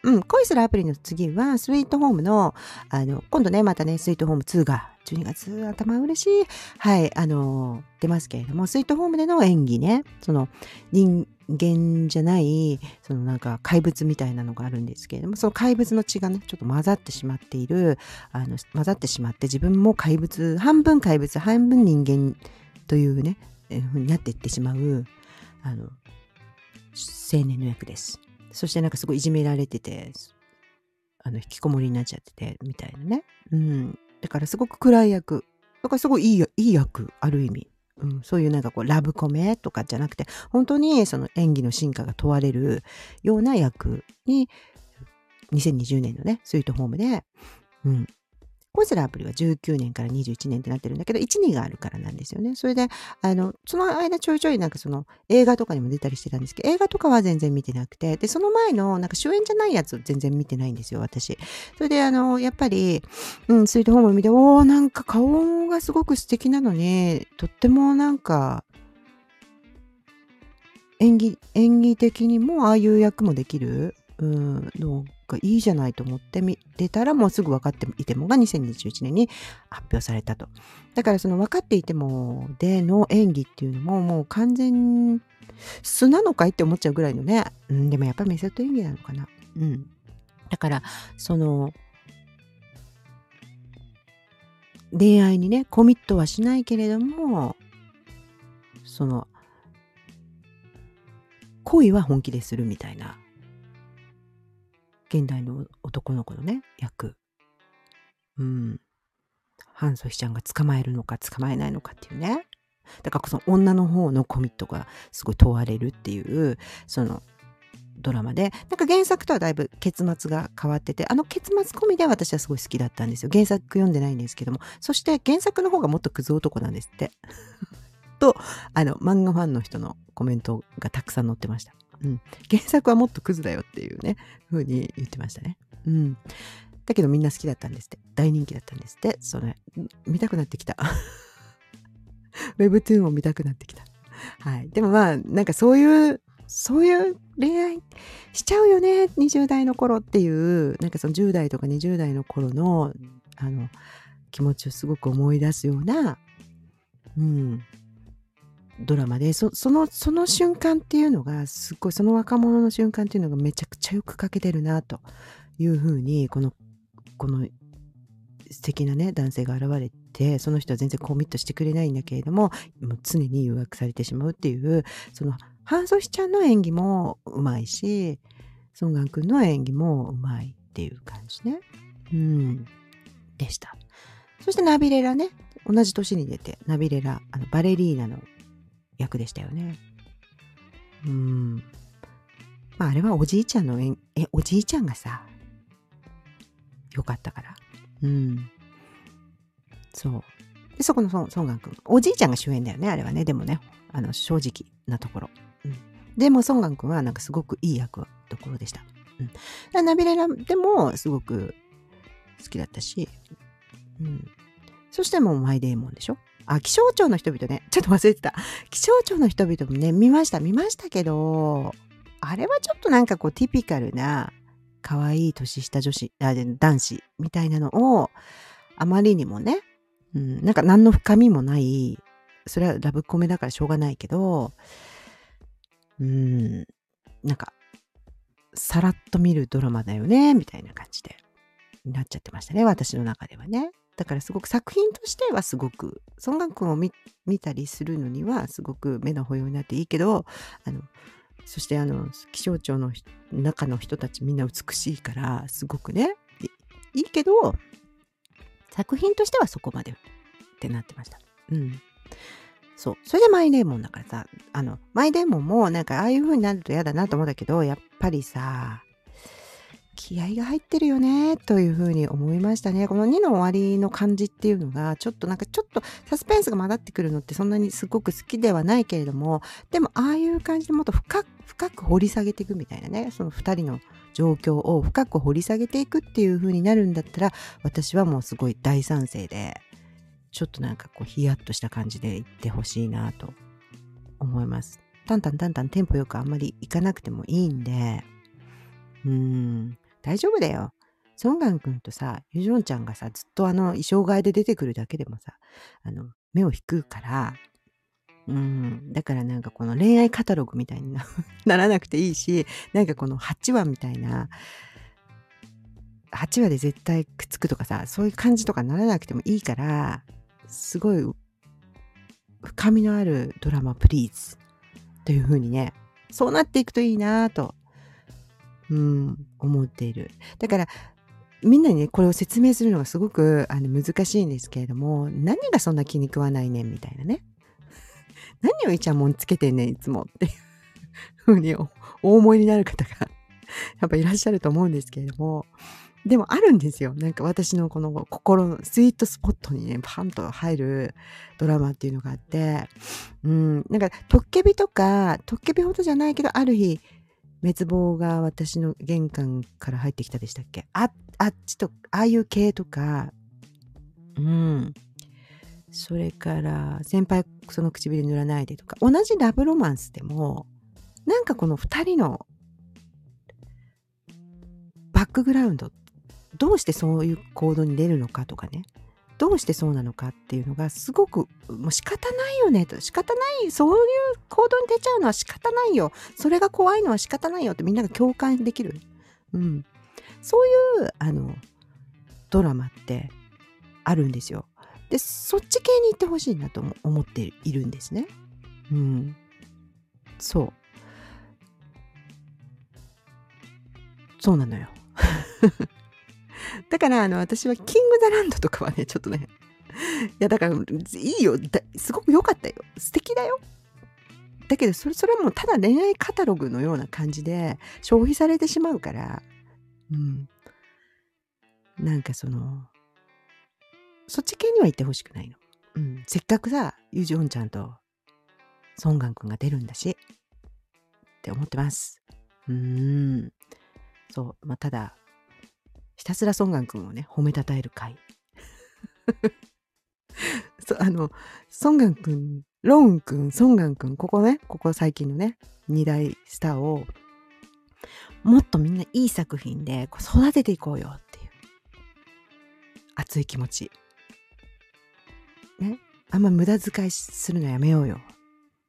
うん、恋するアプリの次は、スイートホームの、あの、今度ね、またね、スイートホーム2が12月頭嬉しい。はい、あの、出ますけれども、スイートホームでの演技ね、その人間じゃない、そのなんか怪物みたいなのがあるんですけれども、その怪物の血がね、ちょっと混ざってしまっている、あの、混ざってしまって自分も怪物、半分怪物、半分人間というね、えふうになっていってしまう、あの、青年の役です。そしてなんかすごいいじめられてて、あの、引きこもりになっちゃってて、みたいなね。うん。だからすごく暗い役。だからすごいいい、いい役、ある意味。うん、そういうなんかこうラブコメとかじゃなくて本当にその演技の進化が問われるような役に2020年のねスイートホームで、うん、コズラアプリは19年から21年ってなってるんだけど、1、2があるからなんですよね。それで、あの、その間ちょいちょいなんかその映画とかにも出たりしてたんですけど、映画とかは全然見てなくて、で、その前のなんか主演じゃないやつを全然見てないんですよ、私。それで、あの、やっぱり、うん、スイートホーム見て、おー、なんか顔がすごく素敵なのに、とってもなんか、演技、演技的にもああいう役もできる、うん、のがいいじゃないと思って見てたらもうすぐ分かっていてもが2021年に発表されたと。だからその分かっていてもでの演技っていうのももう完全素なのかいって思っちゃうぐらいのね。うん、でもやっぱりメソッド演技なのかな。うん。だからその恋愛にねコミットはしないけれどもその恋は本気でするみたいな現代の男の子のね、役。うん。ハンソヒちゃんが捕まえるのか捕まえないのかっていうね。だからその女の方のコミットがすごい問われるっていう、そのドラマで、なんか原作とはだいぶ結末が変わってて、あの結末込みで私はすごい好きだったんですよ。原作読んでないんですけども。そして原作の方がもっとクズ男なんですって。<laughs> と、あの、漫画ファンの人のコメントがたくさん載ってました。うん、原作はもっとクズだよっていうね、風に言ってましたね。うん。だけどみんな好きだったんですって。大人気だったんですって。それ、見たくなってきた。<laughs> Webtoon を見たくなってきた。はい。でもまあ、なんかそういう、そういう恋愛しちゃうよね、20代の頃っていう、なんかその10代とか20代の頃の、あの、気持ちをすごく思い出すような、うん、ドラマでそのその瞬間っていうのがすごいその若者の瞬間っていうのがめちゃくちゃよく描けてるなというふうにこのこの素敵なね男性が現れてその人は全然コミットしてくれないんだけれどももう常に誘惑されてしまうっていうそのハンソシちゃんの演技もうまいしソンガン君の演技もうまいっていう感じね。うん。でした。そしてナビレラね。同じ年に出てナビレラあのバレリーナの役でしたよね。うん。まあ、あれはおじいちゃんのえ、え、おじいちゃんがさ、よかったから。うん。そう。で、そこのソンガン君。おじいちゃんが主演だよね、あれはね。でもね、あの、正直なところ。うん。でも、ソンガン君はなんかすごくいい役ところでした。うん。ナビレラでもすごく好きだったし、うん。そしてもうマイデーモンでしょあ、気象庁の人々ね。ちょっと忘れてた。気象庁の人々もね、見ました、見ましたけど、あれはちょっとなんかこう、ティピカルな、可愛い年下女子、あ男子みたいなのを、あまりにもね、うん、なんか何の深みもない、それはラブコメだからしょうがないけど、うん、なんか、さらっと見るドラマだよね、みたいな感じで、なっちゃってましたね、私の中ではね。だからすごく作品としてはすごく孫悟空を見たりするのにはすごく目の保養になっていいけどあのそしてあの気象庁の中の人たちみんな美しいからすごくねいいけど作品としてはそこまでってなってました。うん。そう。それでマイデーモンだからさ、あの、マイデーモンもなんかああいう風になると嫌だなと思ったけど、やっぱりさ、気合が入ってるよねというふうに思いましたね。この2の終わりの感じっていうのがちょっとなんかちょっとサスペンスが混ざってくるのってそんなにすごく好きではないけれどもでもああいう感じでもっと深く深く掘り下げていくみたいなねその2人の状況を深く掘り下げていくっていう風になるんだったら私はもうすごい大賛成でちょっとなんかこうヒヤッとした感じでいってほしいなと思います。タンタンタンタンテンポよくあんまりいかなくてもいいんでうーん大丈夫だよ。ソンガン君とさ、ユジョンちゃんがさ、ずっとあの衣装替えで出てくるだけでもさ、あの、目を引くから、うん、だからなんかこの恋愛カタログみたいにな <laughs> らなくていいし、なんかこの8話みたいな、8話で絶対くっつくとかさ、そういう感じとかならなくてもいいから、すごい深みのあるドラマプリーズという風にね、そうなっていくといいなぁとうん、思っている。だから、みんなにね、これを説明するのがすごくあの難しいんですけれども、何がそんな気に食わないねんみたいなね。<laughs> 何をイチャモンつけてんねん、いつもっていうふうにお思いになる方が <laughs> やっぱいらっしゃると思うんですけれども、でもあるんですよ。なんか私のこの心のスイートスポットにね、パンと入るドラマっていうのがあって、うん、なんか、トッケビとか、トッケビほどじゃないけど、ある日、滅亡が私の玄関から入ってきたでしたっけ？あ、あっちと、ああいう系とか、うん。それから、先輩その唇塗らないでとか、同じラブロマンスでも、なんかこの二人のバックグラウンド、どうしてそういう行動に出るのかとかね、どうしてそうなのかっていうのがすごくもう仕方ないよね。と仕方ないそういう行動に出ちゃうのは仕方ないよ。それが怖いのは仕方ないよってみんなが共感できる、うん、そういうあのドラマってあるんですよ。でそっち系に行ってほしいなと思っているんですね。うん。そう。そうなのよ。<laughs> だからあの私はキング・ザ・ランドとかはねちょっとね <laughs> いやだからいいよ。すごく良かったよ。素敵だよ。だけどそれそれはもうただ恋愛カタログのような感じで消費されてしまうからうん。なんかそのそっち系には行ってほしくないの、うん、せっかくさユジョンちゃんとソンガン君が出るんだしって思ってます。うーん。そう。まあただひたすらソンガン君をね褒めたたえる回 <laughs> そあのソンガン君ロン君ソンガン君ここねここ最近のね二大スターをもっとみんないい作品で育てていこうよっていう熱い気持ち。ねあんま無駄遣いするのやめようよ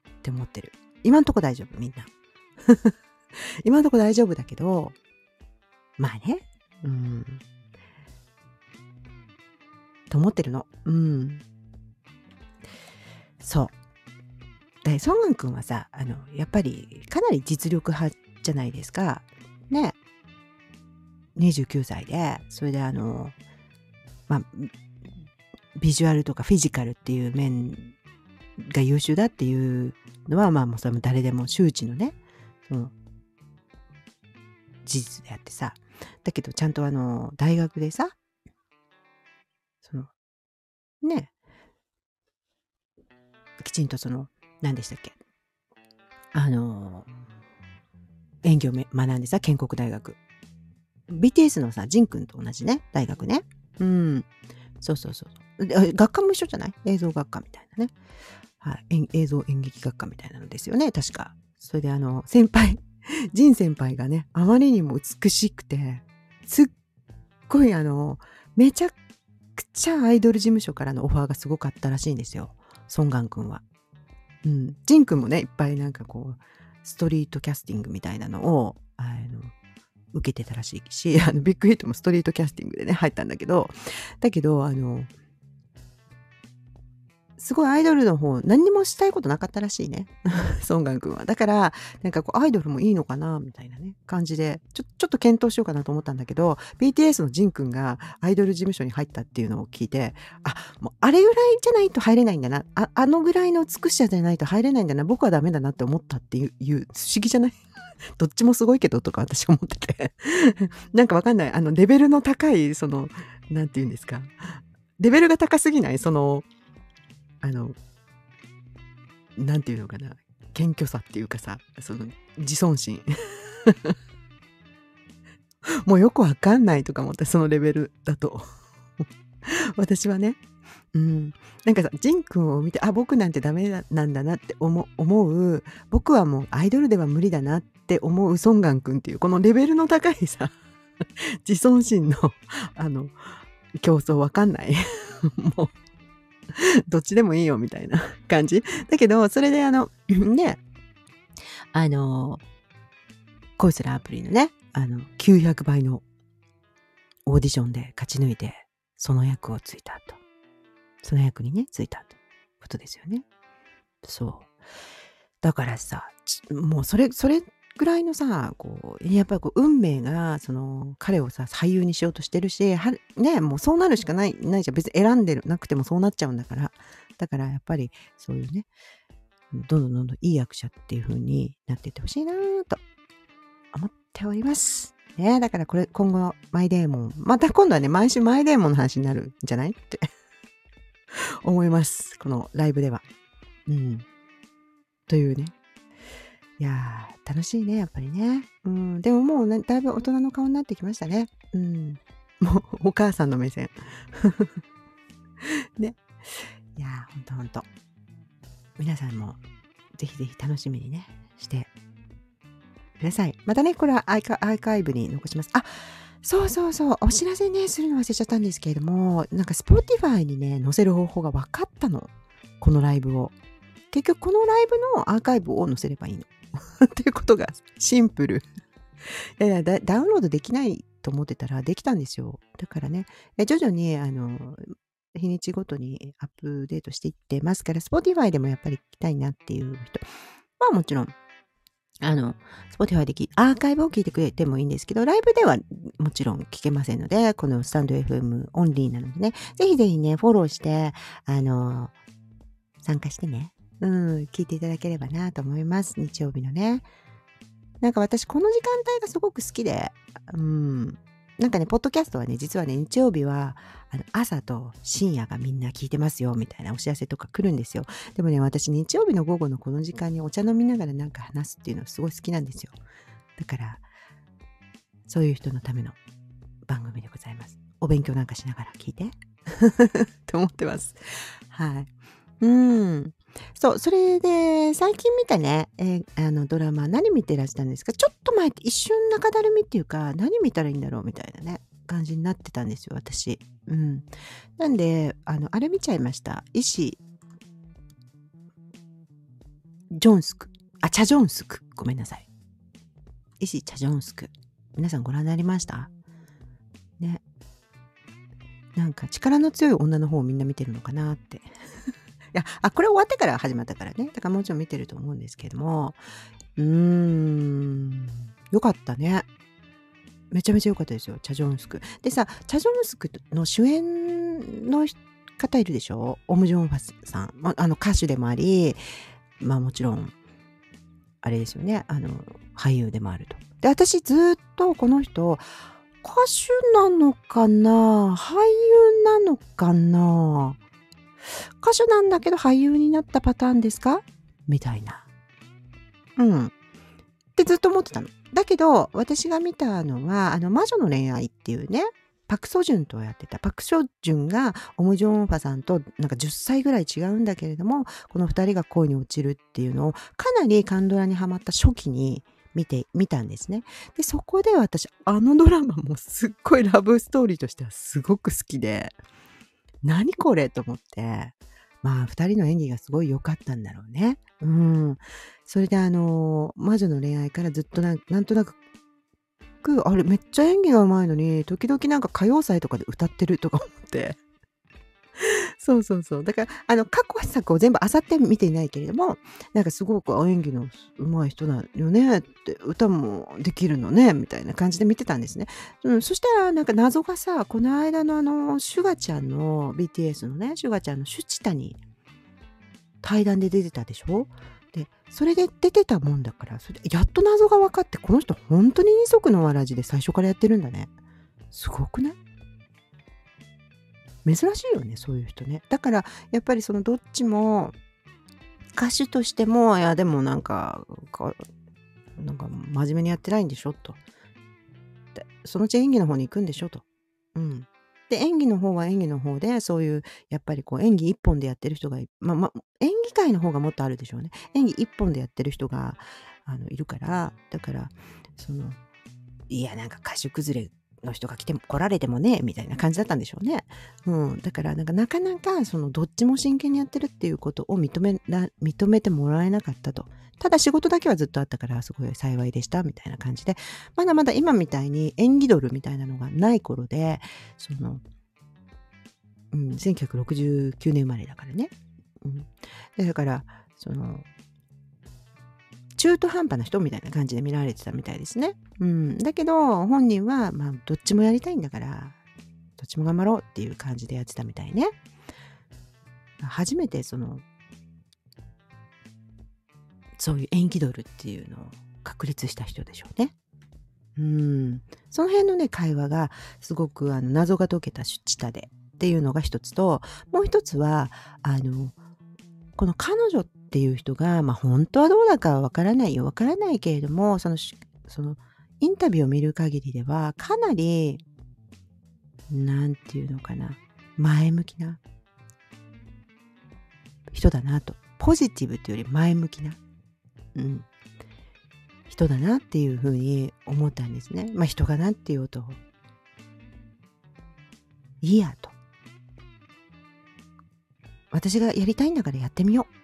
って思ってる。今んとこ大丈夫みんな。<laughs> 今んとこ大丈夫だけどまあねうん。と思ってるの。うん。そう。で、ソンガン君はさ、あの、やっぱりかなり実力派じゃないですか。ね。29歳で、それであの、まあ、ビジュアルとかフィジカルっていう面が優秀だっていうのは、まあもうそれも誰でも周知のね、その、事実であってさ、だけどちゃんとあの大学でさそのねきちんとその何でしたっけあの演技を学んでさ建国大学。BTS のさジンくんと同じね大学ね。うん。そうそうそう。学科も一緒じゃない？映像学科みたいなね、はい、映像演劇学科みたいなのですよね確か。それであの先輩 <laughs> ジン先輩がね、あまりにも美しくて、すっごいあの、めちゃくちゃアイドル事務所からのオファーがすごかったらしいんですよ。ソンガン君は。うん。ジン君もね、いっぱいなんかこう、ストリートキャスティングみたいなのを、あの、受けてたらしいし、あの、ビッグヒットもストリートキャスティングでね、入ったんだけど、だけど、あの、すごいアイドルの方、何にもしたいことなかったらしいね。<laughs> ソンガン君は。だから、なんかこう、アイドルもいいのかなみたいなね、感じで、ちょ、ちょっと検討しようかなと思ったんだけど、BTS のジン君がアイドル事務所に入ったっていうのを聞いて、あ、もうあれぐらいじゃないと入れないんだな。ああのぐらいの美しさじゃないと入れないんだな。僕はダメだなって思ったっていう、いう不思議じゃない？<laughs> どっちもすごいけどとか私思ってて。<laughs> なんかわかんない。あの、レベルの高い、その、なんて言うんですか。レベルが高すぎない？その、あの、なんていうのかな。謙虚さっていうかさ、その、自尊心。<laughs> もうよくわかんないとか思って、そのレベルだと。<laughs> 私はね、うん。なんかさ、ジン君を見て、あ、僕なんてダメなんだなって思思う、僕はもうアイドルでは無理だなって思うソンガン君っていう、このレベルの高いさ、<laughs> 自尊心の、あの、競争わかんない。もう、<laughs> どっちでもいいよみたいな感じ。だけど、それであの、<clears throat> ね、あの、恋するアプリのね、あの、900倍のオーディションで勝ち抜いて、その役をついたと。その役にね、ついたということですよね。そう。だからさ、もうそれ、それぐらいのさこうやっぱりこう運命がその彼をさ俳優にしようとしてるしはねもうそうなるしかないないじゃん別に選んでなくてもそうなっちゃうんだからだからやっぱりそういうねどんどんどんどんいい役者っていう風になっていってほしいなと思っております。ねだからこれ今後マイデーモンまた今度はね毎週マイデーモンの話になるんじゃないって <laughs> 思います。このライブでは。うん。というね。いやー、楽しいね、やっぱりね。うん。でももう、だいぶ大人の顔になってきましたね。うん。もう、お母さんの目線。<laughs> ね。いやー、ほんとほんと。皆さんも、ぜひぜひ楽しみにね、してください。またね、これはアーカイブに残します。あ、そうそうそう、お知らせね、するの忘れちゃったんですけれども、なんか Spotify にね、載せる方法が分かったの。このライブを。結局このライブのアーカイブを載せればいいの。<laughs> っていうことがシンプル。いやいやダウンロードできないと思ってたらできたんですよ。だからね、徐々にあの日にちごとにアップデートしていってますから、Spotify でもやっぱり聞きたいなっていう人はもちろんあの、Spotify できアーカイブを聞いてくれてもいいんですけど、ライブではもちろん聞けませんので、このスタンド FM オンリーなのでね、ぜひぜひね、フォローして、あの、参加してね、うん、聞いていただければなと思います。日曜日のね。なんか私、この時間帯がすごく好きで、うん、なんかね、ポッドキャストはね、実はね、日曜日は、あの、朝と深夜がみんな聞いてますよ、みたいなお知らせとか来るんですよ。でもね、私、日曜日の午後のこの時間にお茶飲みながらなんか話すっていうのすごい好きなんですよ。だから、そういう人のための番組でございます。お勉強なんかしながら聞いて。<laughs> と思ってます。はい。うん。そう、それで、最近見たね、えー、あのドラマ、何見てらしたんですか？ちょっと前って一瞬中だるみっていうか、何見たらいいんだろうみたいなね、感じになってたんですよ、私。うん。なんで、あの、あれ見ちゃいました。石、ジョンスク。あ、チャジョンスク。ごめんなさい。石チャジョンスク。皆さんご覧になりました？ね。なんか力の強い女の方をみんな見てるのかなってや、あ、これ終わってから始まったからね。だからもちろん見てると思うんですけども、うーん、よかったね。めちゃめちゃ良かったですよ、チャジョンスク。でさ、チャジョンスクの主演の方いるでしょ？オム・ジョンファスさん。まあの歌手でもあり、まあもちろん、あれですよね、あの、俳優でもあると。で、私ずっとこの人、歌手なのかな？俳優なのかな？歌手なんだけど俳優になったパターンですか？みたいな。うん。ってずっと思ってたの。だけど、私が見たのは、あの、魔女の恋愛っていうね、パク・ソジュンとやってた。パク・ソジュンがオム・ジョンファさんとなんか10歳ぐらい違うんだけれども、この2人が恋に落ちるっていうのをかなりカンドラにハマった初期に見て、見たんですね。で、そこで私、あのドラマもすっごいラブストーリーとしてはすごく好きで、何これ？と思って、まあ、二人の演技がすごい良かったんだろうね。うん。それであの、魔女の恋愛からずっとなんなんとなく、あれめっちゃ演技がうまいのに、時々なんか歌謡祭とかで歌ってるとか思って。<laughs> そうそうそう。だから、あの、過去作を全部漁って見ていないけれども、なんかすごく演技の上手い人だよねって、歌もできるのね、みたいな感じで見てたんですね。うん、そしたら、なんか謎がさ、この間のあの、シュガちゃんの、BTS のね、シュガちゃんのシュチタに対談で出てたでしょ？で、それで出てたもんだから、それやっと謎が分かって、この人本当に二足のわらじで最初からやってるんだね。すごくない？珍しいよねそういう人ね。だからやっぱりそのどっちも歌手としてもいやでもなんかなんか真面目にやってないんでしょ？と。でそのうち演技の方に行くんでしょ？と。うん。で演技の方は演技の方でそういうやっぱりこう演技一本でやってる人がまあまあ演技界の方がもっとあるでしょうね。演技一本でやってる人があのいるから。だからそのいやなんか歌手崩れの人が来ても来られてもねみたいな感じだったんでしょうね。うん、だからなんかなかなかそのどっちも真剣にやってるっていうことを認めら認めてもらえなかったと。ただ仕事だけはずっとあったからすごい幸いでしたみたいな感じでまだまだ今みたいに演技ドルみたいなのがない頃でその、うん、1969年生まれだからね。うん、だからその中途半端な人みたいな感じで見られてたみたいですね。うん。だけど、本人は、まあ、どっちもやりたいんだから、どっちも頑張ろうっていう感じでやってたみたいね。初めてその、そういう演技ドルっていうのを確立した人でしょうね。うん。その辺のね、会話がすごくあの謎が解けた下でっていうのが一つと、もう一つは、あの、この彼女っっていう人が、まあ本当はどうだかわからないよ、わからないけれども、その、その、インタビューを見る限りでは、かなり、なんていうのかな、前向きな人だなと。ポジティブというより前向きな、うん、人だなっていうふうに思ったんですね。まあ人がなっていうと、いいやと。私がやりたいんだからやってみよう。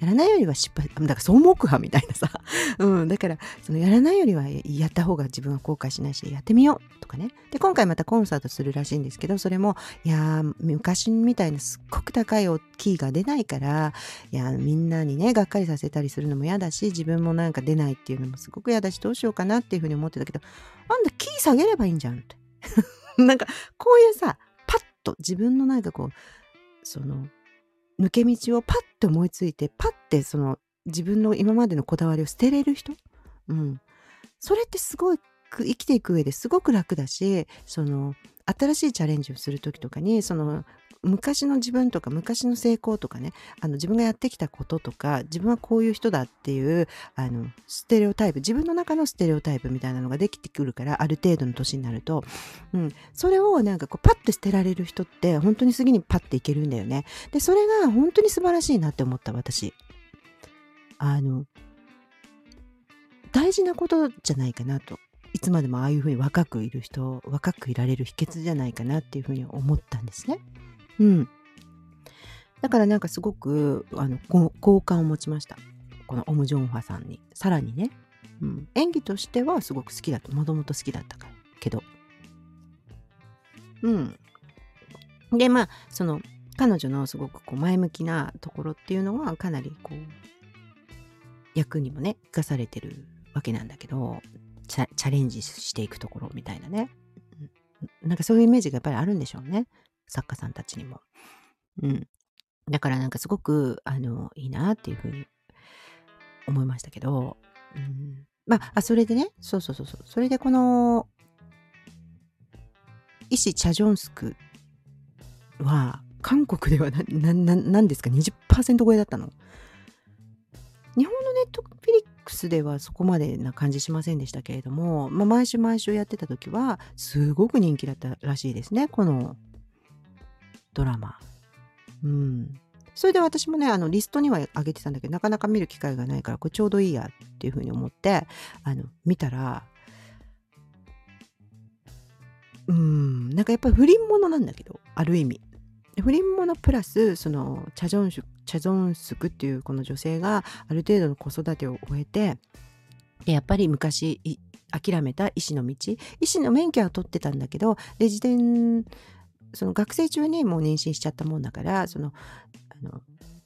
やらないよりは失敗、だからそう思うかみたいなさ。<laughs> うん。だから、そのやらないよりはやった方が自分は後悔しないし、やってみようとかね。で、今回またコンサートするらしいんですけど、それも、いや昔みたいなすっごく高いキーが出ないから、いやみんなにね、がっかりさせたりするのも嫌だし、自分もなんか出ないっていうのもすごく嫌だし、どうしようかなっていうふうに思ってたけど、あんたキー下げればいいんじゃんって。<laughs> なんか、こういうさ、パッと自分のなんかこう、その、抜け道をパッと思いついて、パッてその自分の今までのこだわりを捨てれる人？うん。それってすごく生きていく上ですごく楽だし、その新しいチャレンジをする時とかに、その昔の自分とか昔の成功とかねあの自分がやってきたこととか自分はこういう人だっていうあのステレオタイプ自分の中のステレオタイプみたいなのができてくるからある程度の年になると、うん、それをなんかこうパッと捨てられる人って本当に次にパッていけるんだよね。でそれが本当に素晴らしいなって思った私。あの大事なことじゃないかなと。いつまでもああいうふうに若くいる人若くいられる秘訣じゃないかなっていうふうに思ったんですね。うん。だからなんかすごくあの好感を持ちました。このオム・ジョンファさんに。さらにね、うん、演技としてはすごく好きだと、もともと好きだったからけど。うん。で、まあ、その彼女のすごくこう前向きなところっていうのはかなりこう役にもね生かされてるわけなんだけどチャレンジしていくところみたいなねなんかそういうイメージがやっぱりあるんでしょうね作家さんたちにも。うん。だからなんかすごく、あの、いいなっていうふうに思いましたけど、うん、まあ、あ、それでね、そうそうそうそう、それでこの、医師チャジョンスクは、韓国ではな、な、なんですか、20%超えだったの？日本のネットフィリックスではそこまでな感じしませんでしたけれども、まあ、毎週毎週やってた時は、すごく人気だったらしいですね、このドラマ。うん。それで私もね、あの、リストには上げてたんだけど、なかなか見る機会がないから、これちょうどいいやっていうふうに思って、あの、見たら、うん、なんかやっぱり不倫者なんだけど、ある意味。不倫者プラス、その、チャジョンシュ、チャジョンスクっていうこの女性がある程度の子育てを終えて、でやっぱり昔諦めた医師の道医師の免許は取ってたんだけどレジデンその学生中にもう妊娠しちゃったもんだからそのあの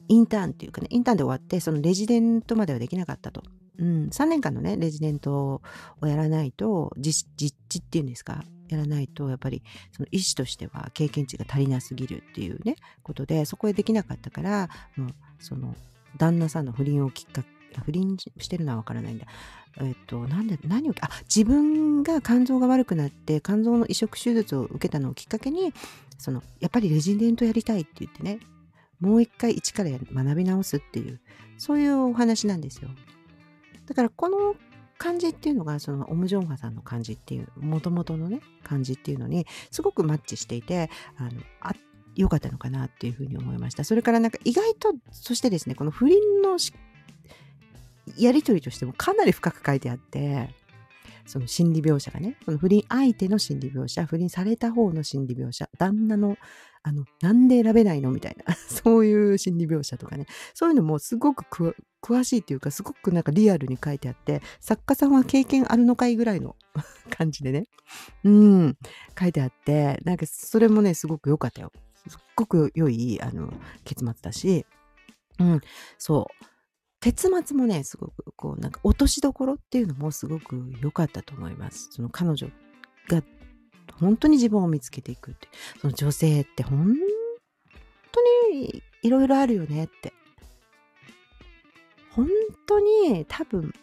インターンっていうかねインターンで終わってそのレジデントまではできなかったと。うん、3年間のねレジデントをやらないと実地っていうんですか？やらないとやっぱりその医師としては経験値が足りなすぎるっていうねことでそこへできなかったからもうその旦那さんの不倫をきっかけ不倫してるのはわからないんだ。えっと、なんで、何を、あ、自分が肝臓が悪くなって、肝臓の移植手術を受けたのをきっかけに、その、やっぱりレジデントやりたいって言ってね、もう一回一から学び直すっていう、そういうお話なんですよ。だからこの感じっていうのが、そのオム・ジョンファさんの感じっていう、もともとのね、感じっていうのに、すごくマッチしていて、あの、あ良かったのかなっていうふうに思いました。それからなんか意外と、そしてですね、この不倫のやり取りとしてもかなり深く書いてあって、その心理描写がね、その不倫相手の心理描写、不倫された方の心理描写、旦那の、あの、なんで選べないのみたいな、<laughs> そういう心理描写とかね、そういうのもすごく詳しいっていうか、すごくなんかリアルに書いてあって、作家さんは経験あるのかいぐらいの <laughs> 感じでね、うん、書いてあって、なんかそれもね、すごく良かったよ。すっごく良い、あの、結末だし、うん、そう。結末もね、すごく、こう、なんか落としどころっていうのもすごく良かったと思います。その彼女が本当に自分を見つけていくって。その女性って本当にいろいろあるよねって。本当に多分、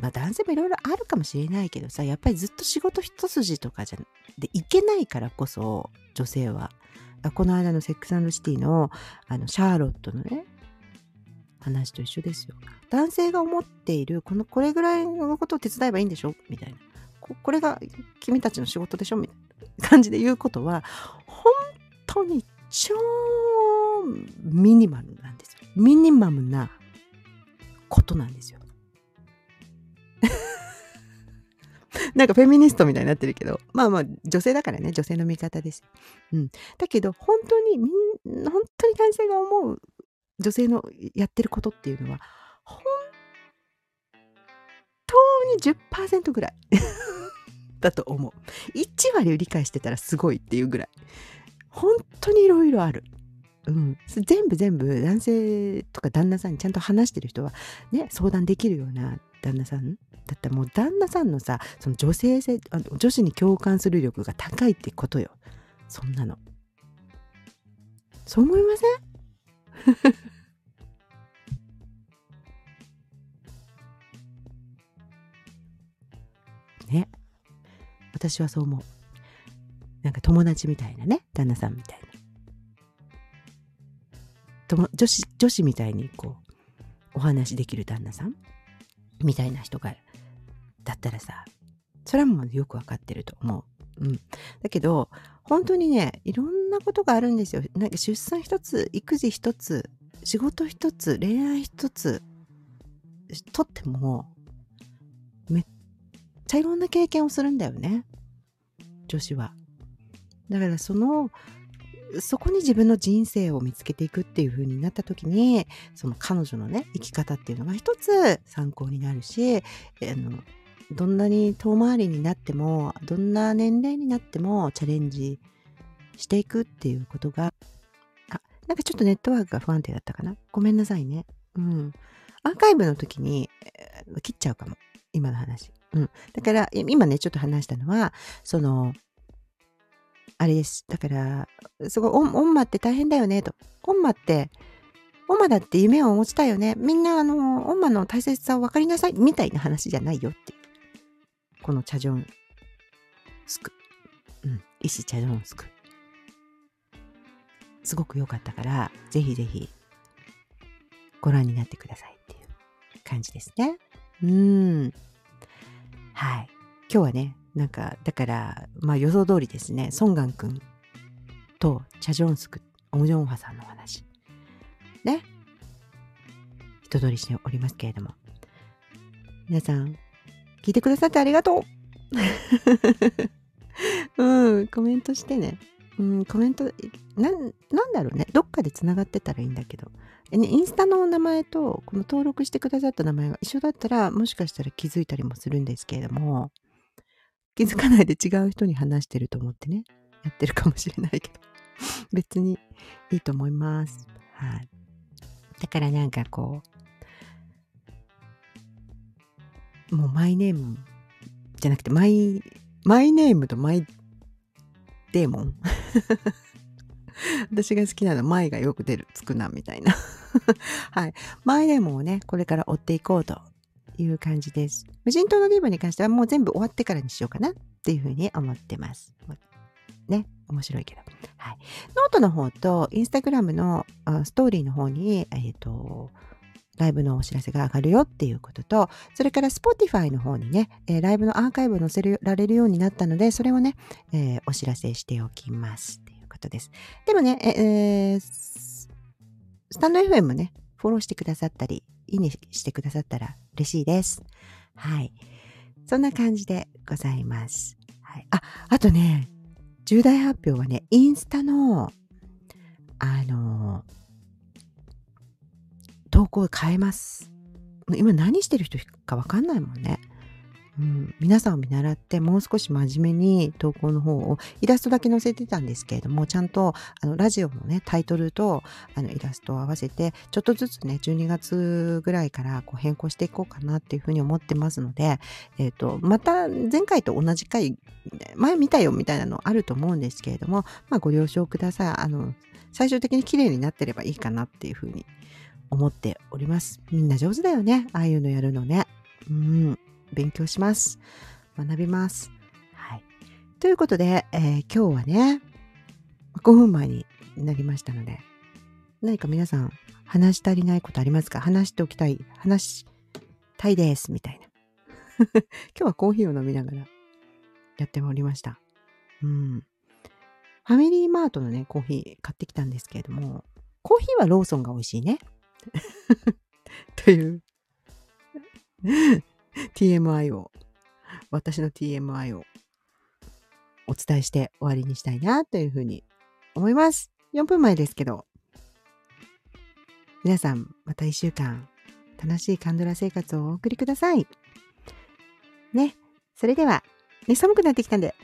まあ男性もいろいろあるかもしれないけどさ、やっぱりずっと仕事一筋とかじゃでいけないからこそ、女性は。この間のセックスシティのあのシャーロットのね、話と一緒ですよ。男性が思っている、この、これぐらいのことを手伝えばいいんでしょ？みたいな。ここれが君たちの仕事でしょ？みたいな感じで言うことは、本当に超ミニマムなんですよ。ミニマムなことなんですよ。<laughs> なんかフェミニストみたいになってるけど、まあまあ女性だからね、女性の味方です。うん。だけど、本当にみん、本当に男性が思う女性のやってることっていうのは、本当に10%ぐらい <laughs> だと思う。1割を理解してたらすごいっていうぐらい。本当にいろいろある。うん、全部全部男性とか旦那さんにちゃんと話してる人はね相談できるような旦那さんだったらもう旦那さんのさその女性性女子に共感する力が高いってことよそんなのそう思いません？<laughs> ね。私はそう思う。なんか友達みたいなね、旦那さんみたいな。女子、女子みたいにこう、お話できる旦那さんみたいな人が、だったらさ、それはもうよくわかってると思う。うん。だけど、本当にね、いろんなことがあるんですよ。なんか出産一つ、育児一つ、仕事一つ、恋愛一つ、とっても、めっちゃいろんな経験をするんだよね。女子は。だからその、そこに自分の人生を見つけていくっていう風になった時に、その彼女のね、生き方っていうのが一つ参考になるし、あの、どんなに遠回りになっても、どんな年齢になってもチャレンジしていくっていうことがあなんかちょっとネットワークが不安定だったかな。ごめんなさいね。うん。アーカイブの時に、えー、切っちゃうかも。今の話。うん。だから、今ね、ちょっと話したのは、その、あれです。だから、すごい、オンマって大変だよね、と。オンマって、オンマだって夢を持ちたいよね。みんな、あの、オンマの大切さを分かりなさい、みたいな話じゃないよって。このチャジョンスク。うん。石チャジョンスク。すごく良かったから、ぜひぜひご覧になってくださいっていう感じですね。うん。はい。今日はね、なんか、だから、まあ予想通りですね、ソンガン君とチャジョンスク、オムジョンファさんのお話。ね。人通りしておりますけれども。皆さん、聞いてくださってありがとう <laughs> うん、コメントしてね。うん、コメント、な、なんだろうね。どっかでつながってたらいいんだけど。ね、インスタのお名前と、この登録してくださった名前が一緒だったら、もしかしたら気づいたりもするんですけれども、気づかないで違う人に話してると思ってね、やってるかもしれないけど、<laughs> 別にいいと思います。はい。だからなんかこう、もうマイネームじゃなくて、マイ、マイネームとマイデーモン私が好きなの、前がよく出る、つくな、みたいな。<laughs> はい。前でもね、これから追っていこうという感じです。無人島のディーバに関してはもう全部終わってからにしようかなっていうふうに思ってます。ね、面白いけど。はい。ノートの方と、インスタグラムのストーリーの方に、えっ、ー、と、ライブのお知らせが上がるよっていうことと、それから Spotify の方にね、えー、ライブのアーカイブを載せられるようになったので、それをね、えー、お知らせしておきますっていう。ことです。でもね、えー、スタンド FM もね、フォローしてくださったり、いいねしてくださったら嬉しいです。はい。そんな感じでございます。はい。あ、あとね、重大発表はね、インスタの、あの、投稿変えます。今何してる人かわかんないもんね。うん、皆さんを見習ってもう少し真面目に投稿の方をイラストだけ載せてたんですけれどもちゃんとあのラジオのねタイトルとあのイラストを合わせてちょっとずつね12月ぐらいからこう変更していこうかなっていうふうに思ってますので、えーと、また前回と同じ回前見たよみたいなのあると思うんですけれども、まあ、ご了承くださいあの最終的に綺麗になってればいいかなっていうふうに思っておりますみんな上手だよねああいうのやるのねうん勉強します。学びます。はい。ということで、えー、今日はね、5分前になりましたので、何か皆さん話し足りないことありますか？話しておきたい、話したいです、みたいな。<laughs> 今日はコーヒーを飲みながらやっておりました。うん。ファミリーマートのね、コーヒー買ってきたんですけれども、コーヒーはローソンが美味しいね。<laughs> という TMI を、私の TMI をお伝えして終わりにしたいなというふうに思います。4分前ですけど、皆さんまた1週間楽しいカンドラ生活をお送りください。ね。それでは、ね、寒くなってきたんで、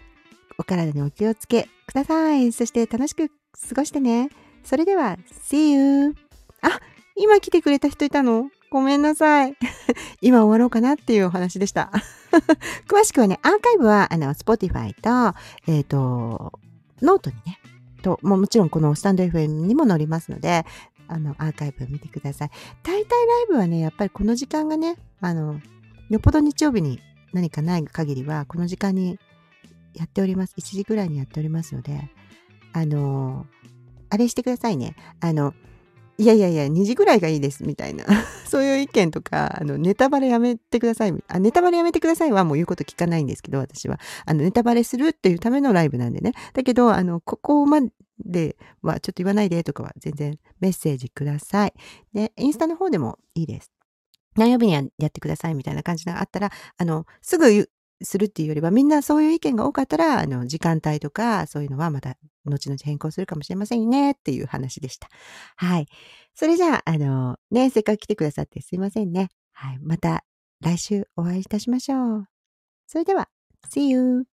お体にお気をつけください。そして楽しく過ごしてね。それでは、See you! あ、今来てくれた人いたの？ごめんなさい。<laughs> 今終わろうかなっていうお話でした。<laughs> 詳しくはね、アーカイブは、あの、Spotify と、えっ、ー、と、ノートにね、と、ももちろんこのスタンド FM にも載りますので、あの、アーカイブ見てください。大体ライブはね、やっぱりこの時間がね、あの、よっぽど日曜日に何かない限りは、この時間にやっております。1時ぐらいにやっておりますので、あの、あれしてくださいね。あの、いやいやいや、2時ぐらいがいいです、みたいな。<laughs> そういう意見とか、あの、ネタバレやめてください。あ、ネタバレやめてくださいはもう言うこと聞かないんですけど、私は。あの、ネタバレするっていうためのライブなんでね。だけど、あの、ここまではちょっと言わないでとかは全然メッセージください。で、インスタの方でもいいです。何曜日にやってくださいみたいな感じがあったら、あの、すぐするっていうよりは、みんなそういう意見が多かったら、あの、時間帯とか、そういうのはまた、後々変更するかもしれませんね、っていう話でした。はい。それじゃあ、あの、ね、せっかく来てくださってすいませんね。はい。また来週お会いいたしましょう。それでは、See you!